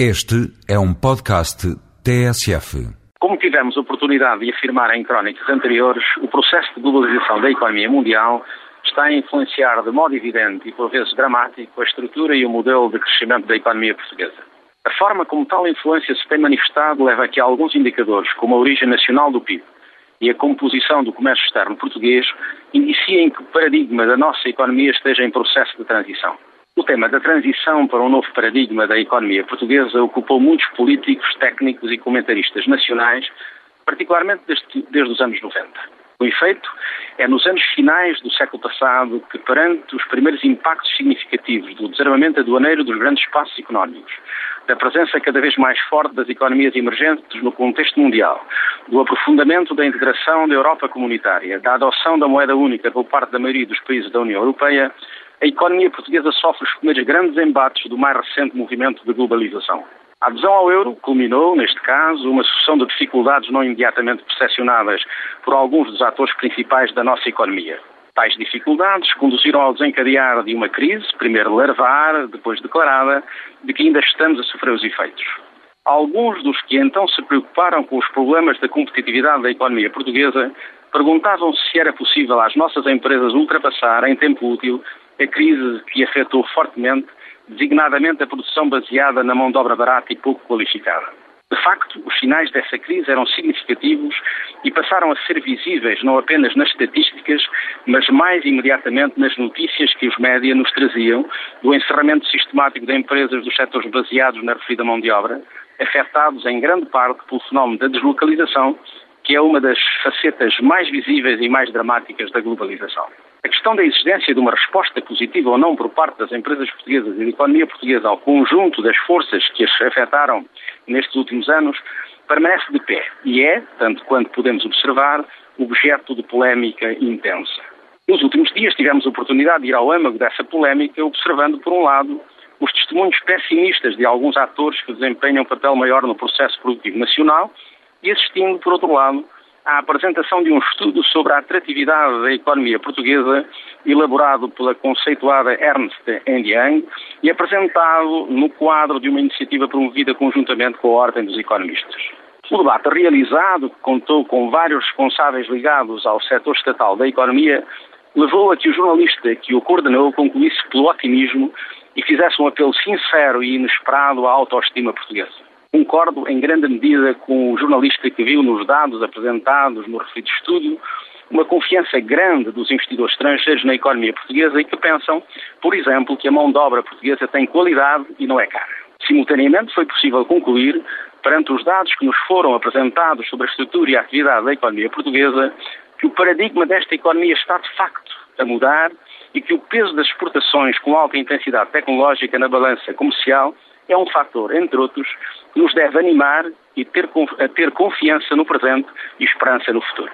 Este é um podcast TSF. Como tivemos oportunidade de afirmar em crónicas anteriores, o processo de globalização da economia mundial está a influenciar de modo evidente e por vezes dramático a estrutura e o modelo de crescimento da economia portuguesa. A forma como tal influência se tem manifestado leva a alguns indicadores, como a origem nacional do PIB e a composição do comércio externo português, indiciem que o paradigma da nossa economia esteja em processo de transição. O tema da transição para um novo paradigma da economia portuguesa ocupou muitos políticos, técnicos e comentaristas nacionais, particularmente desde, desde os anos 90. O efeito é nos anos finais do século passado que, perante os primeiros impactos significativos do desarmamento aduaneiro dos grandes espaços económicos, da presença cada vez mais forte das economias emergentes no contexto mundial, do aprofundamento da integração da Europa comunitária, da adoção da moeda única por parte da maioria dos países da União Europeia, a economia portuguesa sofre os primeiros grandes embates do mais recente movimento de globalização. A adesão ao euro culminou, neste caso, uma sucessão de dificuldades não imediatamente percepcionadas por alguns dos atores principais da nossa economia. Tais dificuldades conduziram ao desencadear de uma crise, primeiro larvar, depois declarada, de que ainda estamos a sofrer os efeitos. Alguns dos que então se preocuparam com os problemas da competitividade da economia portuguesa perguntavam se era possível às nossas empresas ultrapassar, em tempo útil, a crise que afetou fortemente, designadamente a produção baseada na mão de obra barata e pouco qualificada. De facto, os sinais dessa crise eram significativos e passaram a ser visíveis não apenas nas estatísticas, mas mais imediatamente nas notícias que os média nos traziam do encerramento sistemático de empresas dos setores baseados na referida mão de obra, afetados em grande parte pelo fenómeno da deslocalização, que é uma das facetas mais visíveis e mais dramáticas da globalização. A questão da existência de uma resposta positiva ou não por parte das empresas portuguesas e da economia portuguesa ao conjunto das forças que as afetaram nestes últimos anos permanece de pé e é, tanto quanto podemos observar, objeto de polémica intensa. Nos últimos dias tivemos oportunidade de ir ao âmago dessa polémica, observando, por um lado, os testemunhos pessimistas de alguns atores que desempenham um papel maior no processo produtivo nacional e assistindo, por outro lado, a apresentação de um estudo sobre a atratividade da economia portuguesa, elaborado pela conceituada Ernst Young e apresentado no quadro de uma iniciativa promovida conjuntamente com a Ordem dos Economistas. O debate realizado, que contou com vários responsáveis ligados ao setor estatal da economia, levou a que o jornalista que o coordenou concluísse pelo otimismo e fizesse um apelo sincero e inesperado à autoestima portuguesa. Concordo em grande medida com o jornalista que viu nos dados apresentados no referido estudo uma confiança grande dos investidores estrangeiros na economia portuguesa e que pensam, por exemplo, que a mão de obra portuguesa tem qualidade e não é cara. Simultaneamente, foi possível concluir, perante os dados que nos foram apresentados sobre a estrutura e a atividade da economia portuguesa, que o paradigma desta economia está de facto a mudar e que o peso das exportações com alta intensidade tecnológica na balança comercial é um fator, entre outros, que nos deve animar e ter, ter confiança no presente e esperança no futuro.